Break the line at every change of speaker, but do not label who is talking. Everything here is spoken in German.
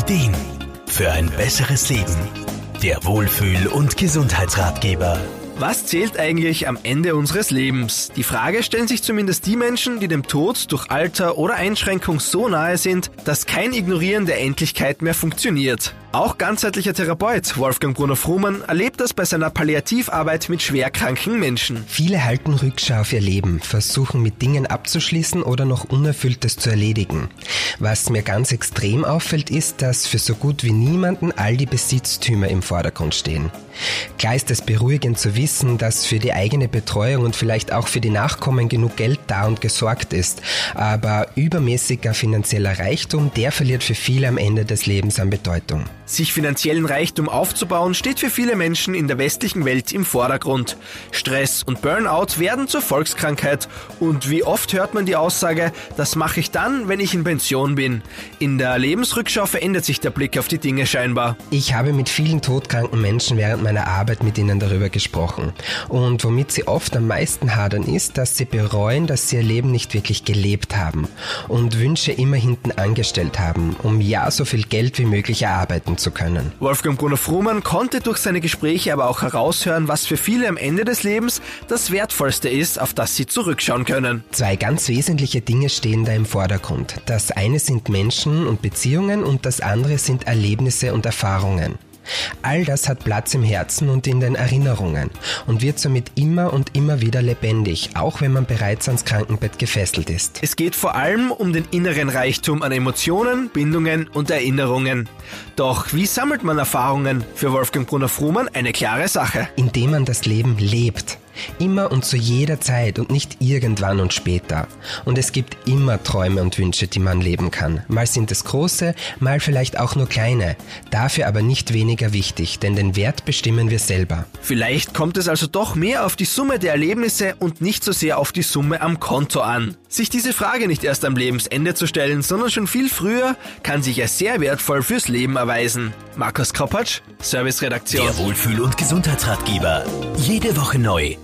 Ideen für ein besseres Leben. Der Wohlfühl- und Gesundheitsratgeber.
Was zählt eigentlich am Ende unseres Lebens? Die Frage stellen sich zumindest die Menschen, die dem Tod durch Alter oder Einschränkung so nahe sind, dass kein Ignorieren der Endlichkeit mehr funktioniert. Auch ganzheitlicher Therapeut Wolfgang Bruno Frumann erlebt das bei seiner Palliativarbeit mit schwerkranken Menschen.
Viele halten Rückschau auf ihr Leben, versuchen mit Dingen abzuschließen oder noch Unerfülltes zu erledigen. Was mir ganz extrem auffällt, ist, dass für so gut wie niemanden all die Besitztümer im Vordergrund stehen. Klar ist es beruhigend zu wissen, dass für die eigene Betreuung und vielleicht auch für die Nachkommen genug Geld da und gesorgt ist, aber übermäßiger finanzieller Reichtum, der verliert für viele am Ende des Lebens an Bedeutung.
Sich finanziellen Reichtum aufzubauen, steht für viele Menschen in der westlichen Welt im Vordergrund. Stress und Burnout werden zur Volkskrankheit. Und wie oft hört man die Aussage, das mache ich dann, wenn ich in Pension bin. In der Lebensrückschau verändert sich der Blick auf die Dinge scheinbar.
Ich habe mit vielen todkranken Menschen während meiner Arbeit mit ihnen darüber gesprochen. Und womit sie oft am meisten hadern ist, dass sie bereuen, dass sie ihr Leben nicht wirklich gelebt haben und Wünsche immer hinten angestellt haben, um ja so viel Geld wie möglich erarbeiten zu können.
Wolfgang Bruno Frumann konnte durch seine Gespräche aber auch heraushören, was für viele am Ende des Lebens das Wertvollste ist, auf das sie zurückschauen können.
Zwei ganz wesentliche Dinge stehen da im Vordergrund. Das eine sind Menschen und Beziehungen und das andere sind Erlebnisse und Erfahrungen. All das hat Platz im Herzen und in den Erinnerungen und wird somit immer und immer wieder lebendig, auch wenn man bereits ans Krankenbett gefesselt ist.
Es geht vor allem um den inneren Reichtum an Emotionen, Bindungen und Erinnerungen. Doch wie sammelt man Erfahrungen? Für Wolfgang Brunner-Frumann eine klare Sache.
Indem man das Leben lebt. Immer und zu jeder Zeit und nicht irgendwann und später. Und es gibt immer Träume und Wünsche, die man leben kann. Mal sind es große, mal vielleicht auch nur kleine. Dafür aber nicht weniger wichtig, denn den Wert bestimmen wir selber.
Vielleicht kommt es also doch mehr auf die Summe der Erlebnisse und nicht so sehr auf die Summe am Konto an. Sich diese Frage nicht erst am Lebensende zu stellen, sondern schon viel früher, kann sich als sehr wertvoll fürs Leben erweisen. Markus Kropatsch, Serviceredaktion.
Der Wohlfühl- und Gesundheitsratgeber. Jede Woche neu